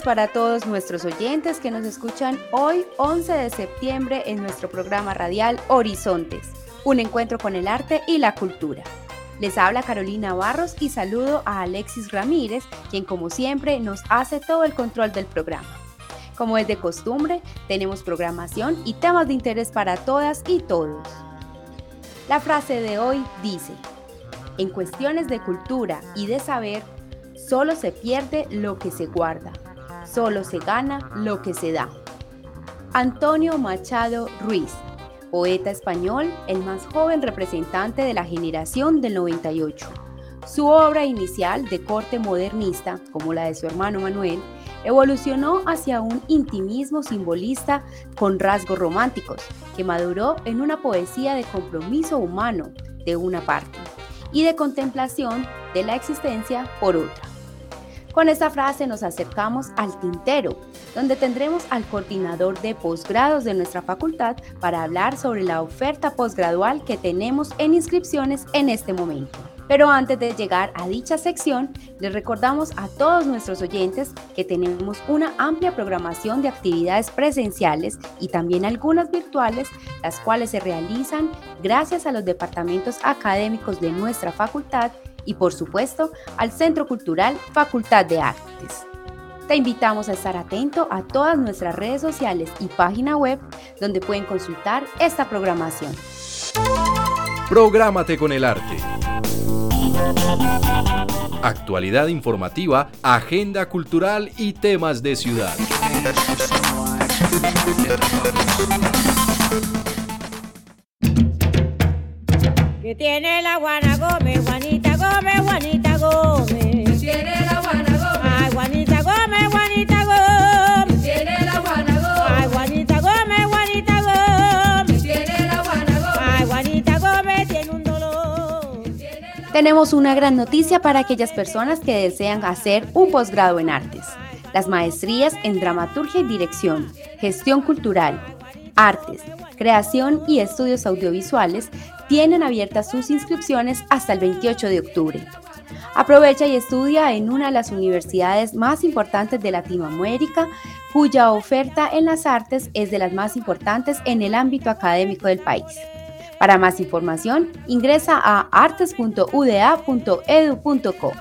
Días para todos nuestros oyentes que nos escuchan hoy 11 de septiembre en nuestro programa radial Horizontes, un encuentro con el arte y la cultura. Les habla Carolina Barros y saludo a Alexis Ramírez, quien como siempre nos hace todo el control del programa. Como es de costumbre, tenemos programación y temas de interés para todas y todos. La frase de hoy dice, en cuestiones de cultura y de saber, Solo se pierde lo que se guarda, solo se gana lo que se da. Antonio Machado Ruiz, poeta español, el más joven representante de la generación del 98. Su obra inicial, de corte modernista, como la de su hermano Manuel, evolucionó hacia un intimismo simbolista con rasgos románticos, que maduró en una poesía de compromiso humano, de una parte, y de contemplación de la existencia por otra. Con esta frase nos acercamos al tintero, donde tendremos al coordinador de posgrados de nuestra facultad para hablar sobre la oferta posgradual que tenemos en inscripciones en este momento. Pero antes de llegar a dicha sección, les recordamos a todos nuestros oyentes que tenemos una amplia programación de actividades presenciales y también algunas virtuales, las cuales se realizan gracias a los departamentos académicos de nuestra facultad y por supuesto al Centro Cultural Facultad de Artes. Te invitamos a estar atento a todas nuestras redes sociales y página web donde pueden consultar esta programación. Prográmate con el arte. Actualidad informativa, agenda cultural y temas de ciudad. Que tiene la Juana Gómez, Juanita Gómez, Juanita Gómez. Tiene la Juana Gómez. Ay, Juanita Gómez, Juanita Gómez. Tiene la Juana Gómez. Ay, Juanita Gómez, Juanita Gómez. Tiene la Juana Gómez. Ay, Juanita Gómez tiene un dolor. Tenemos una gran noticia para aquellas personas que desean hacer un posgrado en artes. Las maestrías en dramaturgia y dirección, gestión cultural, artes, creación y estudios audiovisuales tienen abiertas sus inscripciones hasta el 28 de octubre. Aprovecha y estudia en una de las universidades más importantes de Latinoamérica, cuya oferta en las artes es de las más importantes en el ámbito académico del país. Para más información, ingresa a artes.uda.edu.co.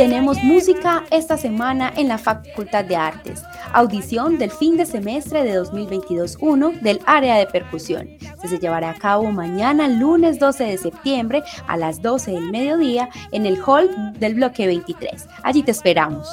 tenemos música esta semana en la Facultad de Artes. Audición del fin de semestre de 2022-1 del área de percusión. se llevará a cabo mañana, lunes 12 de septiembre, a las 12 del mediodía, en el hall del bloque 23. Allí te esperamos.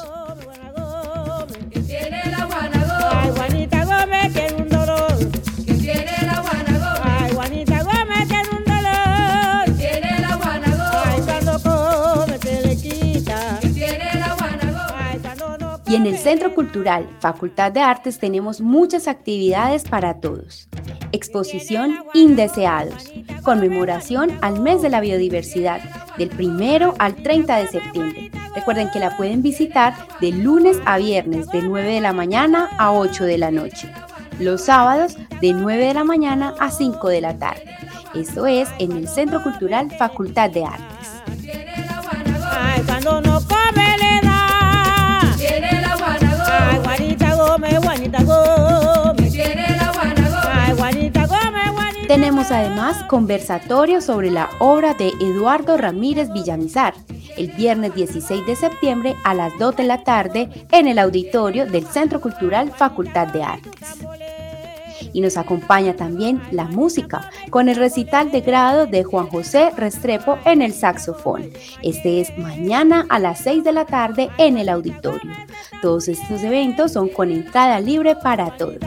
Y en el. Centro Cultural Facultad de Artes tenemos muchas actividades para todos. Exposición Indeseados. Conmemoración al mes de la biodiversidad, del primero al 30 de septiembre. Recuerden que la pueden visitar de lunes a viernes de 9 de la mañana a 8 de la noche. Los sábados de 9 de la mañana a 5 de la tarde. Esto es en el Centro Cultural Facultad de Artes. Tenemos además conversatorio sobre la obra de Eduardo Ramírez Villamizar, el viernes 16 de septiembre a las 2 de la tarde en el auditorio del Centro Cultural Facultad de Artes. Y nos acompaña también la música con el recital de grado de Juan José Restrepo en el saxofón. Este es mañana a las 6 de la tarde en el auditorio. Todos estos eventos son con entrada libre para todos.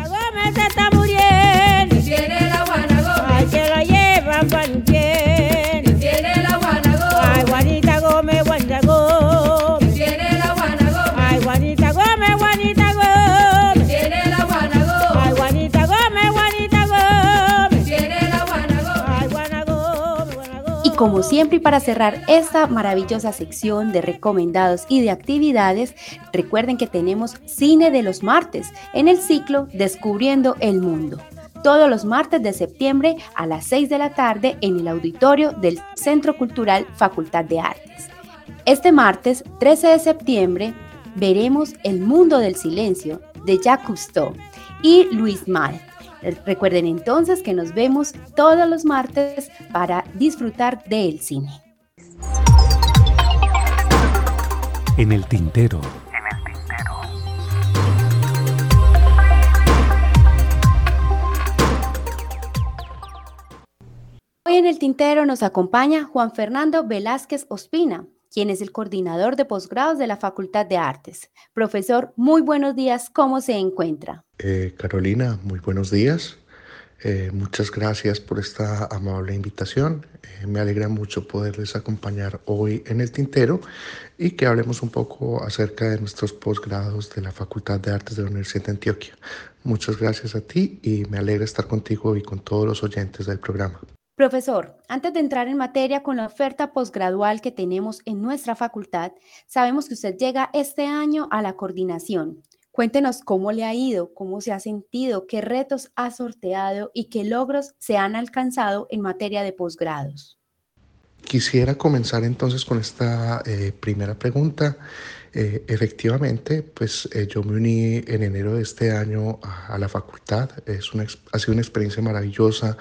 Como siempre, y para cerrar esta maravillosa sección de recomendados y de actividades, recuerden que tenemos cine de los martes en el ciclo Descubriendo el Mundo. Todos los martes de septiembre a las 6 de la tarde en el auditorio del Centro Cultural Facultad de Artes. Este martes 13 de septiembre veremos El Mundo del Silencio de Jacques Cousteau y Luis Mal. Recuerden entonces que nos vemos todos los martes para disfrutar del cine. En el tintero. Hoy en el tintero nos acompaña Juan Fernando Velázquez Ospina, quien es el coordinador de posgrados de la Facultad de Artes. Profesor, muy buenos días, ¿cómo se encuentra? Eh, Carolina, muy buenos días. Eh, muchas gracias por esta amable invitación. Eh, me alegra mucho poderles acompañar hoy en el tintero y que hablemos un poco acerca de nuestros posgrados de la Facultad de Artes de la Universidad de Antioquia. Muchas gracias a ti y me alegra estar contigo y con todos los oyentes del programa. Profesor, antes de entrar en materia con la oferta posgradual que tenemos en nuestra facultad, sabemos que usted llega este año a la coordinación. Cuéntenos cómo le ha ido, cómo se ha sentido, qué retos ha sorteado y qué logros se han alcanzado en materia de posgrados. Quisiera comenzar entonces con esta eh, primera pregunta. Eh, efectivamente, pues eh, yo me uní en enero de este año a, a la facultad. Es una, ha sido una experiencia maravillosa,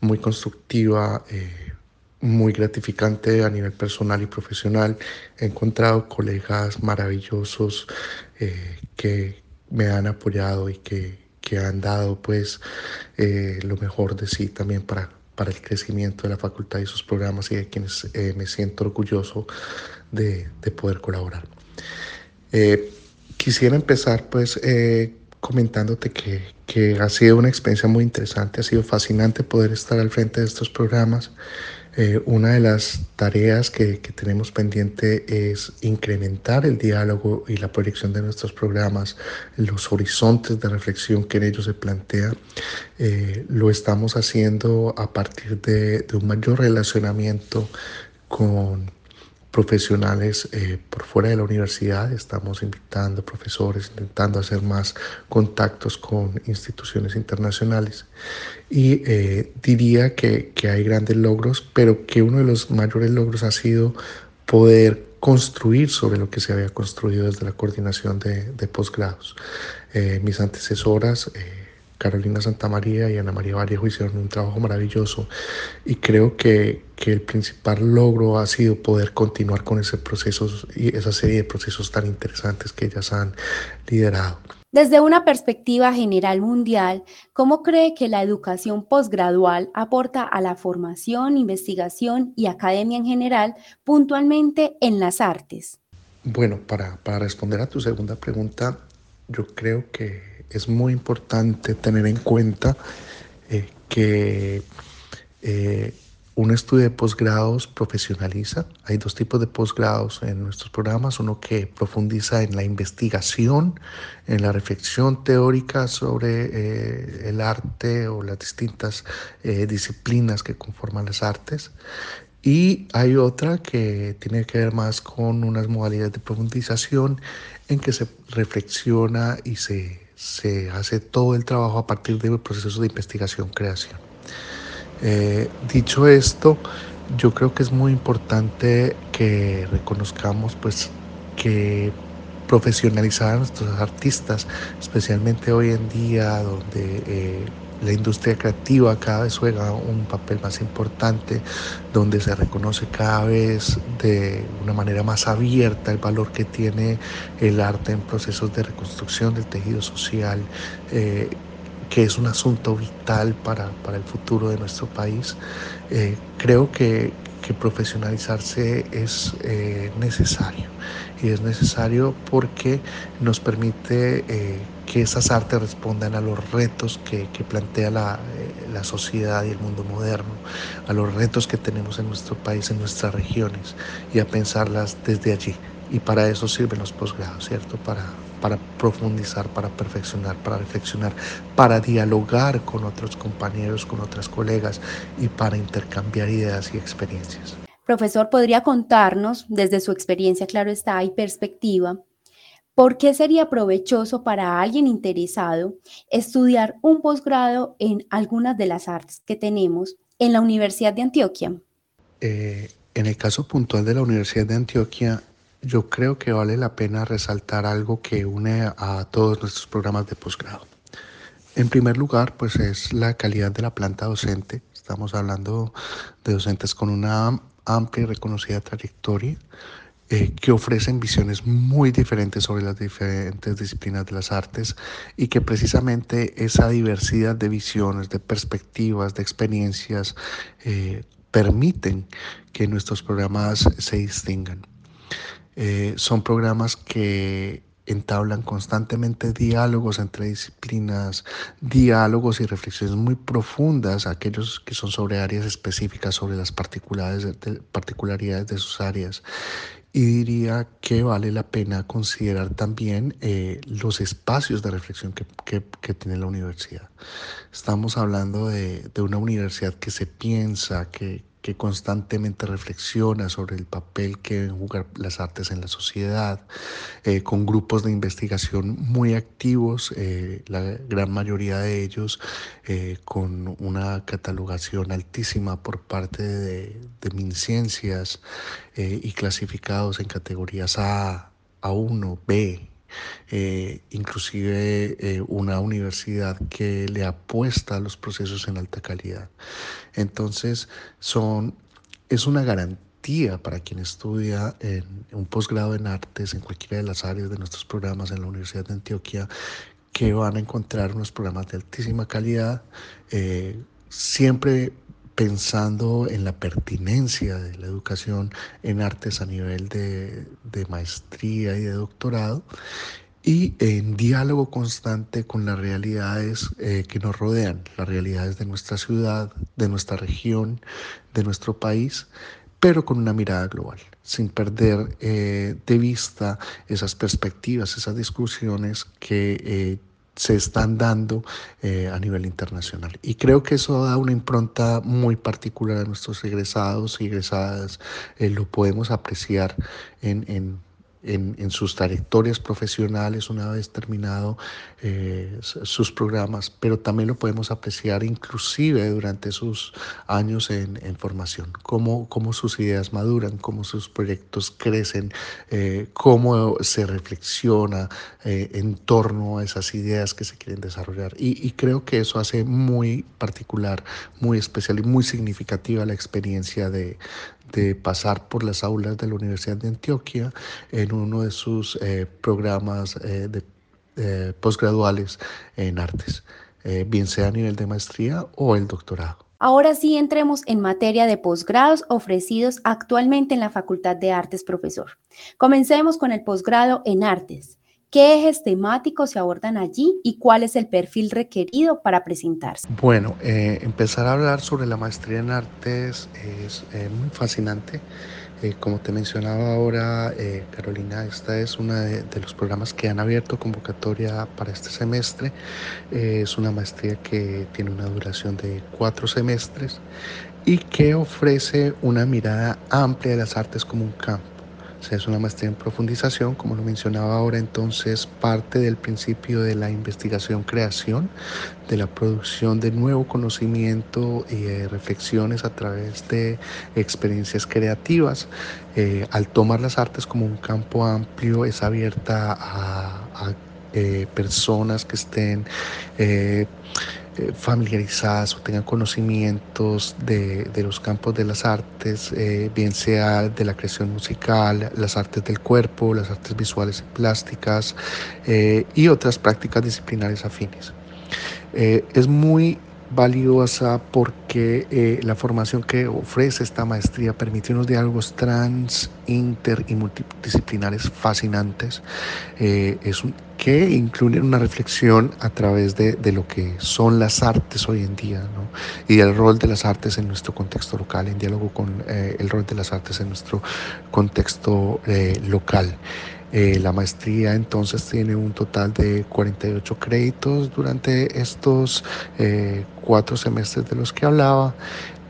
muy constructiva, eh, muy gratificante a nivel personal y profesional. He encontrado colegas maravillosos que me han apoyado y que, que han dado pues lo mejor de sí también para, para el crecimiento de la facultad y sus programas y de quienes me siento orgulloso de, de poder colaborar. Eh, quisiera empezar pues eh, comentándote que, que ha sido una experiencia muy interesante, ha sido fascinante poder estar al frente de estos programas. Eh, una de las tareas que, que tenemos pendiente es incrementar el diálogo y la proyección de nuestros programas, los horizontes de reflexión que en ellos se plantea. Eh, lo estamos haciendo a partir de, de un mayor relacionamiento con profesionales eh, por fuera de la universidad. Estamos invitando profesores, intentando hacer más contactos con instituciones internacionales. Y eh, diría que, que hay grandes logros, pero que uno de los mayores logros ha sido poder construir sobre lo que se había construido desde la coordinación de, de posgrados. Eh, mis antecesoras, eh, Carolina Santamaría y Ana María Vallejo hicieron un trabajo maravilloso y creo que, que, el principal logro ha sido poder continuar con ese proceso y esa serie de procesos tan interesantes que ellas han liderado. Desde una perspectiva general mundial, ¿cómo cree que la educación posgradual aporta a la formación, investigación y academia en general, puntualmente en las artes? Bueno, para, para responder a tu segunda pregunta, yo creo que es muy importante tener en cuenta eh, que eh, un estudio de posgrados profesionaliza. Hay dos tipos de posgrados en nuestros programas. Uno que profundiza en la investigación, en la reflexión teórica sobre eh, el arte o las distintas eh, disciplinas que conforman las artes. Y hay otra que tiene que ver más con unas modalidades de profundización en que se reflexiona y se, se hace todo el trabajo a partir de procesos de investigación-creación. Eh, dicho esto, yo creo que es muy importante que reconozcamos pues que profesionalizar a nuestros artistas, especialmente hoy en día donde eh, la industria creativa cada vez juega un papel más importante, donde se reconoce cada vez de una manera más abierta el valor que tiene el arte en procesos de reconstrucción del tejido social. Eh, que es un asunto vital para, para el futuro de nuestro país. Eh, creo que, que, profesionalizarse es eh, necesario y es necesario porque nos permite eh, que esas artes respondan a los retos que, plantea la, la, sociedad y el mundo moderno, a los retos que tenemos en nuestro país, en nuestras regiones y a pensarlas desde allí. Y para eso sirven los posgrados, ¿cierto? Para, para profundizar, para perfeccionar, para reflexionar, para dialogar con otros compañeros, con otras colegas y para intercambiar ideas y experiencias. Profesor, ¿podría contarnos desde su experiencia, claro está, y perspectiva, por qué sería provechoso para alguien interesado estudiar un posgrado en algunas de las artes que tenemos en la Universidad de Antioquia? Eh, en el caso puntual de la Universidad de Antioquia, yo creo que vale la pena resaltar algo que une a todos nuestros programas de posgrado. En primer lugar, pues es la calidad de la planta docente. Estamos hablando de docentes con una amplia y reconocida trayectoria eh, que ofrecen visiones muy diferentes sobre las diferentes disciplinas de las artes y que precisamente esa diversidad de visiones, de perspectivas, de experiencias eh, permiten que nuestros programas se distingan. Eh, son programas que entablan constantemente diálogos entre disciplinas, diálogos y reflexiones muy profundas, aquellos que son sobre áreas específicas, sobre las particularidades de, particularidades de sus áreas. Y diría que vale la pena considerar también eh, los espacios de reflexión que, que, que, tiene la universidad. Estamos hablando de, de una universidad que se piensa, que, que constantemente reflexiona sobre el papel que deben jugar las artes en la sociedad, eh, con grupos de investigación muy activos, eh, la gran mayoría de ellos eh, con una catalogación altísima por parte de, de MinCiencias y clasificados en categorías A, A1, B, eh, inclusive eh, una universidad que le apuesta a los procesos en alta calidad. Entonces, son, es una garantía para quien estudia un posgrado en artes en cualquiera de las áreas de nuestros programas en la Universidad de Antioquia que van a encontrar unos programas de altísima calidad, eh, siempre pensando en la pertinencia de la educación en artes a nivel de, de, maestría y de doctorado y en diálogo constante con las realidades eh, que nos rodean, las realidades de nuestra ciudad, de nuestra región, de nuestro país, pero con una mirada global, sin perder eh, de vista esas perspectivas, esas discusiones que eh, se están dando eh, a nivel internacional. Y creo que eso da una impronta muy particular a nuestros egresados y egresadas. Eh, lo podemos apreciar en, en en, sus trayectorias profesionales una vez terminado eh, sus programas, pero también lo podemos apreciar inclusive durante sus años en, formación, cómo, cómo, sus ideas maduran, cómo sus proyectos crecen, eh, cómo se reflexiona eh, en torno a esas ideas que se quieren desarrollar. Y creo que eso hace muy particular, muy especial y muy significativa la experiencia de, de pasar por las aulas de la Universidad de Antioquia en uno de sus eh, programas eh, de, eh, posgraduales en artes, eh, bien sea a nivel de maestría o el doctorado. Ahora sí entremos en materia de posgrados ofrecidos actualmente en la Facultad de Artes, profesor. Comencemos con el posgrado en artes. ¿Qué ejes temáticos se abordan allí y cuál es el perfil requerido para presentarse? Bueno, eh, empezar a hablar sobre la maestría en artes es eh, muy fascinante. Eh, como te mencionaba ahora, Carolina, esta es uno de, los programas que han abierto convocatoria para este semestre. Es una maestría que tiene una duración de cuatro semestres y que ofrece una mirada amplia de las artes como un campo sea, es una maestría en profundización, como lo mencionaba ahora, entonces parte del principio de la investigación-creación, de la producción de nuevo conocimiento y reflexiones a través de experiencias creativas. Eh, al tomar las artes como un campo amplio, es abierta a, eh, personas que estén... Eh, familiarizadas o tengan conocimientos de, los campos de las artes, eh, bien sea de la creación musical, las artes del cuerpo, las artes visuales y plásticas eh, y otras prácticas disciplinares afines. Es muy valiosa porque la formación que ofrece esta maestría permite unos diálogos trans, inter y multidisciplinares fascinantes es un, que incluyen una reflexión a través de, de, lo que son las artes hoy en día ¿no? y el rol de las artes en nuestro contexto local, en diálogo con eh, el rol de las artes en nuestro contexto eh, local. Eh, la maestría entonces tiene un total de 48 créditos durante estos cuatro semestres de los que hablaba.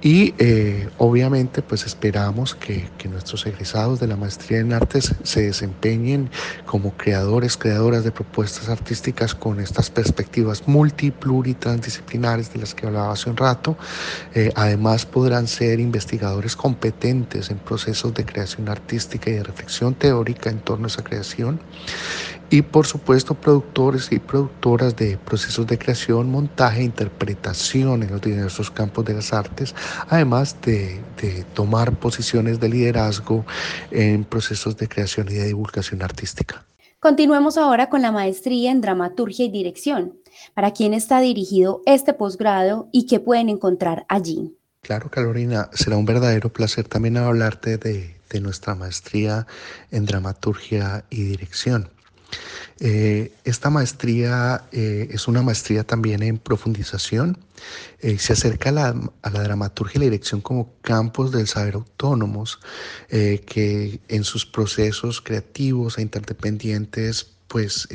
Y eh, obviamente pues esperamos que, nuestros egresados de la maestría en artes se desempeñen como creadores, creadoras de propuestas artísticas con estas perspectivas multipluritransdisciplinares de las que hablaba hace un rato. Eh, además podrán ser investigadores competentes en procesos de creación artística y de reflexión teórica en torno a esa creación y por supuesto productores y productoras de procesos de creación, montaje, interpretación en los diversos campos de las artes, además de, de, tomar posiciones de liderazgo en procesos de creación y de divulgación artística. Continuemos ahora con la maestría en dramaturgia y dirección. ¿Para quién está dirigido este posgrado y qué pueden encontrar allí? Claro, Carolina, será un verdadero placer también hablarte de, de nuestra maestría en dramaturgia y dirección. Eh, esta maestría eh, es una maestría también en profundización. Eh, se acerca a la, a la, dramaturgia y la dirección como campos del saber autónomos que en sus procesos creativos e interdependientes pues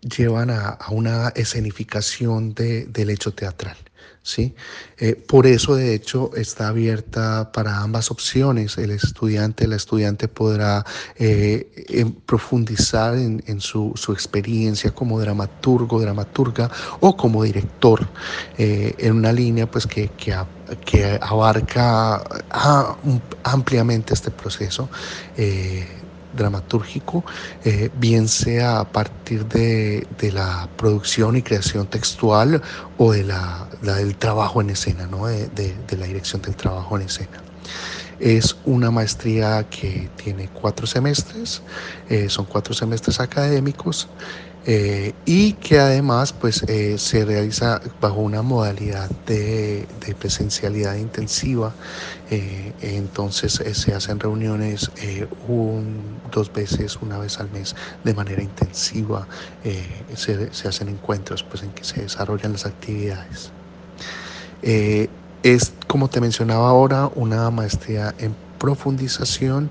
llevan a, a, una escenificación de, del hecho teatral. ¿Sí? Eh, por eso, de hecho, está abierta para ambas opciones. El estudiante, la estudiante podrá eh, profundizar en, su, experiencia como dramaturgo, dramaturga o como director eh, en una línea pues, que, que, abarca ah, ampliamente este proceso dramatúrgico, bien sea a partir de, de, la producción y creación textual o de la, la del trabajo en escena, ¿no? de, de, la dirección del trabajo en escena. Es una maestría que tiene cuatro semestres, eh, son cuatro semestres académicos eh, y que además pues, eh, se realiza bajo una modalidad de, de presencialidad intensiva. Entonces se hacen reuniones un, dos veces, una vez al mes de manera intensiva. Se, se, hacen encuentros pues, en que se desarrollan las actividades. Es, como te mencionaba ahora, una maestría en profundización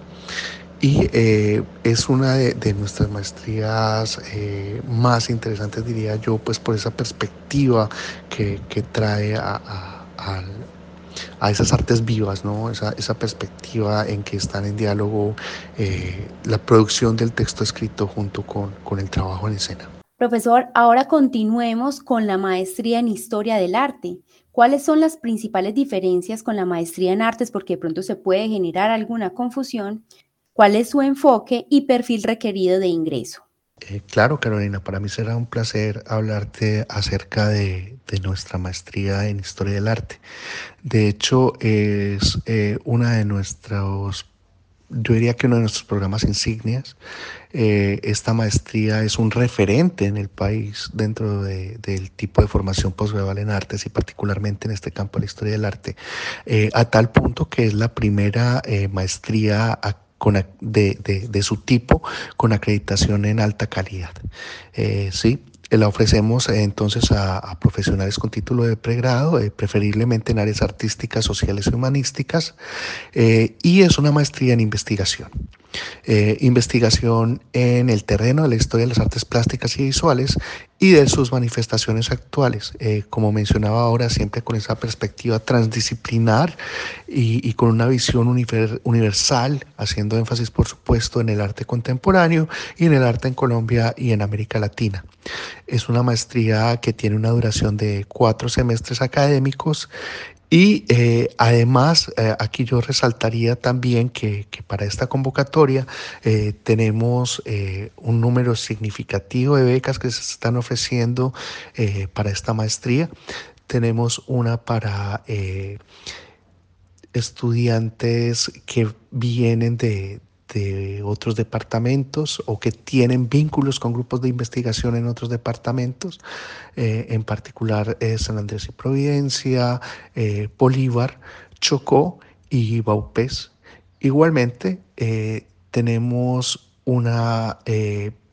y eh, es una de, nuestras maestrías eh, más interesantes, diría yo, pues por esa perspectiva que, trae a, a, esas artes vivas, ¿no? Esa, esa, perspectiva en que están en diálogo eh, la producción del texto escrito junto con, con el trabajo en escena. Profesor, ahora continuemos con la maestría en historia del arte. ¿Cuáles son las principales diferencias con la maestría en artes? Porque de pronto se puede generar alguna confusión cuál es su enfoque y perfil requerido de ingreso. Eh, claro, Carolina, para mí será un placer hablarte acerca de, nuestra maestría en Historia del Arte. De hecho, es eh, una de nuestros, yo diría que uno de nuestros programas insignias. Eh, esta maestría es un referente en el país dentro de, del tipo de formación posgradual en artes y particularmente en este campo de la historia del arte, eh, a tal punto que es la primera eh, maestría de, de, su tipo con acreditación en alta calidad. Eh, sí, la ofrecemos eh, entonces a, profesionales con título de pregrado, eh, preferiblemente en áreas artísticas, sociales y humanísticas, eh, y es una maestría en investigación. Eh, investigación en el terreno de la historia de las artes plásticas y visuales y de sus manifestaciones actuales, eh, como mencionaba ahora, siempre con esa perspectiva transdisciplinar y, con una visión univer, universal, haciendo énfasis, por supuesto, en el arte contemporáneo y en el arte en Colombia y en América Latina. Es una maestría que tiene una duración de cuatro semestres académicos y eh, además, eh, aquí yo resaltaría también que, que para esta convocatoria eh, tenemos un número significativo de becas que se están ofreciendo para esta maestría. Tenemos una para estudiantes que vienen de, de otros departamentos o que tienen vínculos con grupos de investigación en otros departamentos, eh, en particular eh, San Andrés y Providencia, eh, Bolívar, Chocó y Baupés. Igualmente, tenemos una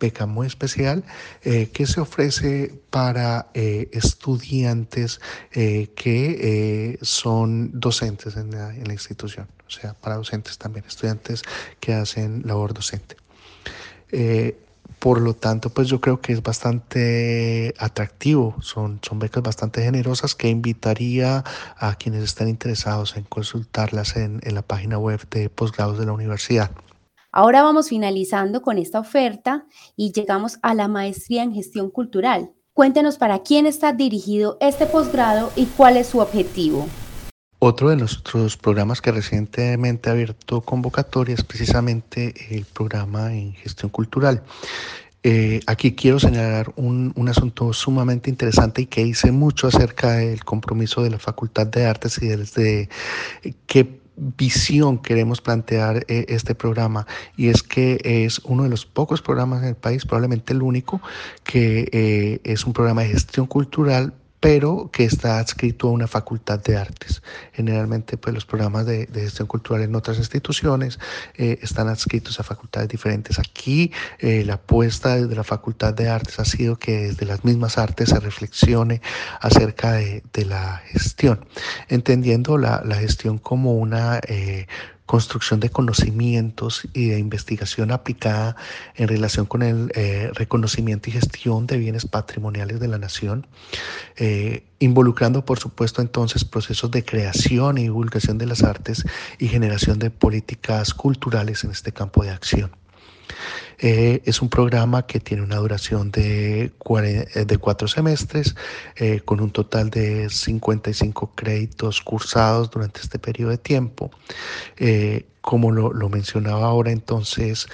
beca muy especial que se ofrece para estudiantes que son docentes en la institución o sea, para docentes también, estudiantes que hacen labor docente. Eh, por lo tanto, pues yo creo que es bastante atractivo, son, son becas bastante generosas que invitaría a quienes están interesados en consultarlas en, en la página web de posgrados de la universidad. Ahora vamos finalizando con esta oferta y llegamos a la maestría en gestión cultural. Cuéntenos para quién está dirigido este posgrado y cuál es su objetivo. Otro de los otros programas que recientemente ha abierto convocatoria es precisamente el programa en gestión cultural. Eh, aquí quiero señalar un, un, asunto sumamente interesante y que dice mucho acerca del compromiso de la Facultad de Artes y desde qué visión queremos plantear eh, este programa y es que es uno de los pocos programas en el país, probablemente el único, que eh, es un programa de gestión cultural pero que está adscrito a una facultad de artes. Generalmente, pues los programas de, gestión cultural en otras instituciones eh, están adscritos a facultades diferentes. Aquí eh, la apuesta desde la facultad de artes ha sido que desde las mismas artes se reflexione acerca de, la gestión, entendiendo la, gestión como una eh, construcción de conocimientos y de investigación aplicada en relación con el eh, reconocimiento y gestión de bienes patrimoniales de la nación, eh, involucrando por supuesto entonces procesos de creación y divulgación de las artes y generación de políticas culturales en este campo de acción. Eh, es un programa que tiene una duración de, eh, cuatro semestres, eh, con un total de 55 créditos cursados durante este periodo de tiempo. como lo, mencionaba ahora, entonces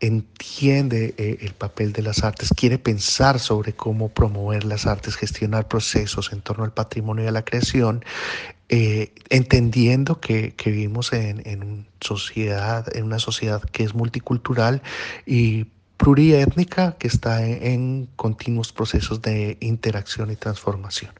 entiende el papel de las artes, quiere pensar sobre cómo promover las artes, gestionar procesos en torno al patrimonio y a la creación, eh, entendiendo que, vivimos en, una sociedad que es multicultural y pluriétnica que está en, continuos procesos de interacción y transformación.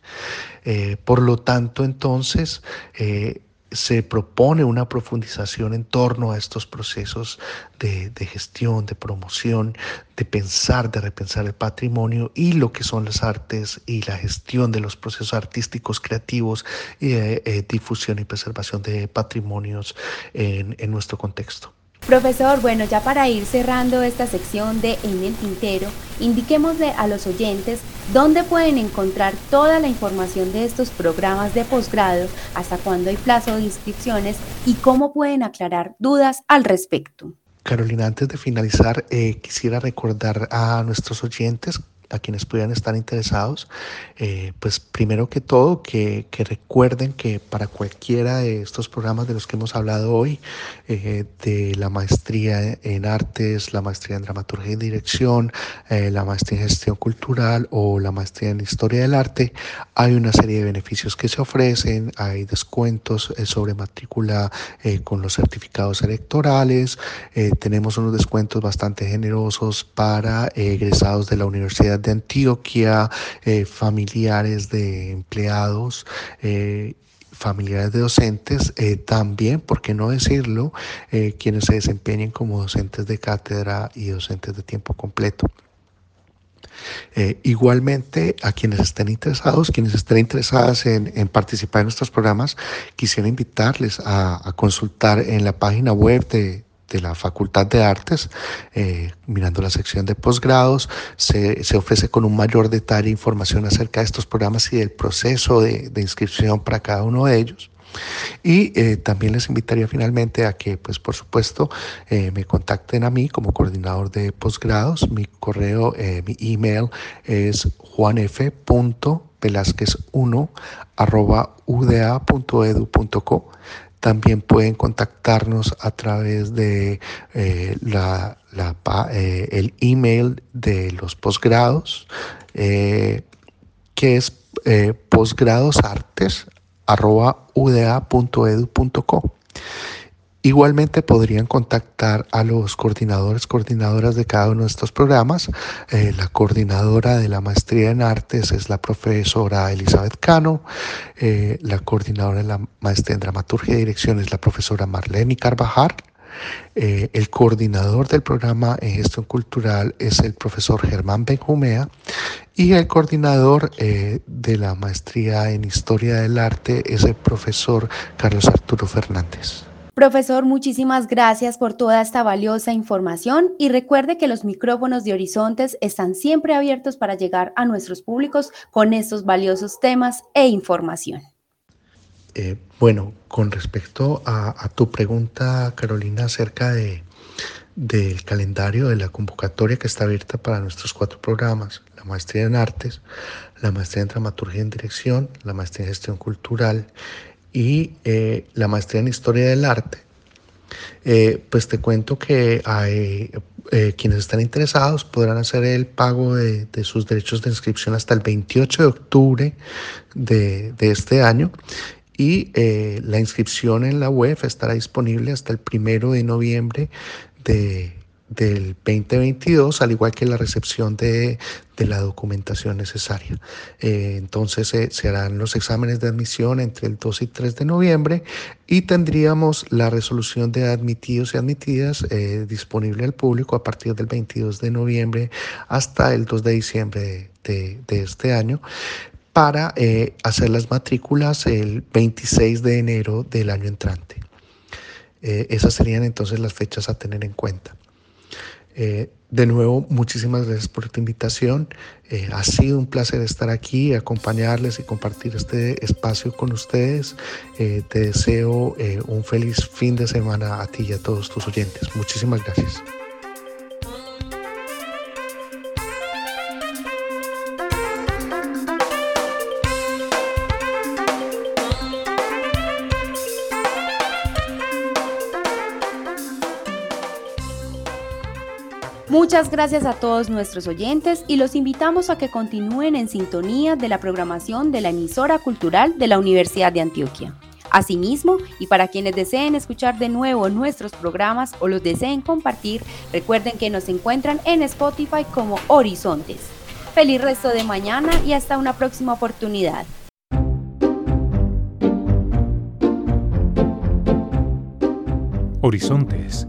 Eh, por lo tanto, entonces, eh, se propone una profundización en torno a estos procesos de, gestión, de promoción, de pensar, de repensar el patrimonio y lo que son las artes y la gestión de los procesos artísticos creativos y de eh, difusión y preservación de patrimonios en nuestro contexto. Profesor, bueno, ya para ir cerrando esta sección de En el Tintero, indiquémosle a los oyentes dónde pueden encontrar toda la información de estos programas de posgrado, hasta cuándo hay plazo de inscripciones y cómo pueden aclarar dudas al respecto. Carolina, antes de finalizar, eh, quisiera recordar a nuestros oyentes a quienes pudieran estar interesados, eh, pues primero que todo que, recuerden que para cualquiera de estos programas de los que hemos hablado hoy, eh, de la maestría en artes, la maestría en dramaturgia y dirección, eh, la maestría en gestión cultural o la maestría en historia del arte, hay una serie de beneficios que se ofrecen, hay descuentos sobre matrícula con los certificados electorales, tenemos unos descuentos bastante generosos para egresados de la Universidad de Antioquia, eh, familiares de empleados, eh, familiares de docentes, eh, también, por qué no decirlo, quienes se desempeñen como docentes de cátedra y docentes de tiempo completo. igualmente, a quienes estén interesados, quienes estén interesadas en, participar en nuestros programas, quisiera invitarles a consultar en la página web de, de la Facultad de Artes, eh, mirando la sección de posgrados, se, se, ofrece con un mayor detalle información acerca de estos programas y del proceso de, de inscripción para cada uno de ellos. Y eh, también les invitaría finalmente a que, pues por supuesto, eh, me contacten a mí como coordinador de posgrados. Mi correo, mi email es juanf.velázquez1 arroba uda.edu.co. También pueden contactarnos a través de eh, la, eh, el email de los posgrados, eh, que es posgradosartes.uda.edu.co. Igualmente podrían contactar a los coordinadores, coordinadoras de cada uno de estos programas. Eh, la coordinadora de la maestría en artes es la profesora Elizabeth Cano. Eh, la coordinadora de la maestría en dramaturgia y dirección es la profesora Marlene Carvajal. Eh, el coordinador del programa en gestión cultural es el profesor Germán Benjumea y el coordinador de la maestría en historia del arte es el profesor Carlos Arturo Fernández. Profesor, muchísimas gracias por toda esta valiosa información y recuerde que los micrófonos de Horizontes están siempre abiertos para llegar a nuestros públicos con estos valiosos temas e información. Eh, bueno, con respecto a, tu pregunta, Carolina, acerca de, del calendario de la convocatoria que está abierta para nuestros cuatro programas, la maestría en artes, la maestría en dramaturgia en dirección, la maestría en gestión cultural y eh, la maestría en historia del arte. Eh, pues te cuento que hay, eh, quienes están interesados podrán hacer el pago de, sus derechos de inscripción hasta el 28 de octubre de, de este año y la inscripción en la web estará disponible hasta el primero de noviembre de, del 2022, al igual que la recepción de, la documentación necesaria. Eh, entonces eh, se harán los exámenes de admisión entre el 2 y 3 de noviembre y tendríamos la resolución de admitidos y admitidas eh, disponible al público a partir del 22 de noviembre hasta el 2 de diciembre de, de este año para hacer las matrículas el 26 de enero del año entrante. esas serían entonces las fechas a tener en cuenta. Eh, de nuevo, muchísimas gracias por tu invitación. Eh, ha sido un placer estar aquí, acompañarles y compartir este espacio con ustedes. Eh, te deseo un feliz fin de semana a ti y a todos tus oyentes. Muchísimas gracias. Muchas gracias a todos nuestros oyentes y los invitamos a que continúen en sintonía de la programación de la emisora cultural de la Universidad de Antioquia. Asimismo, y para quienes deseen escuchar de nuevo nuestros programas o los deseen compartir, recuerden que nos encuentran en Spotify como Horizontes. Feliz resto de mañana y hasta una próxima oportunidad. Horizontes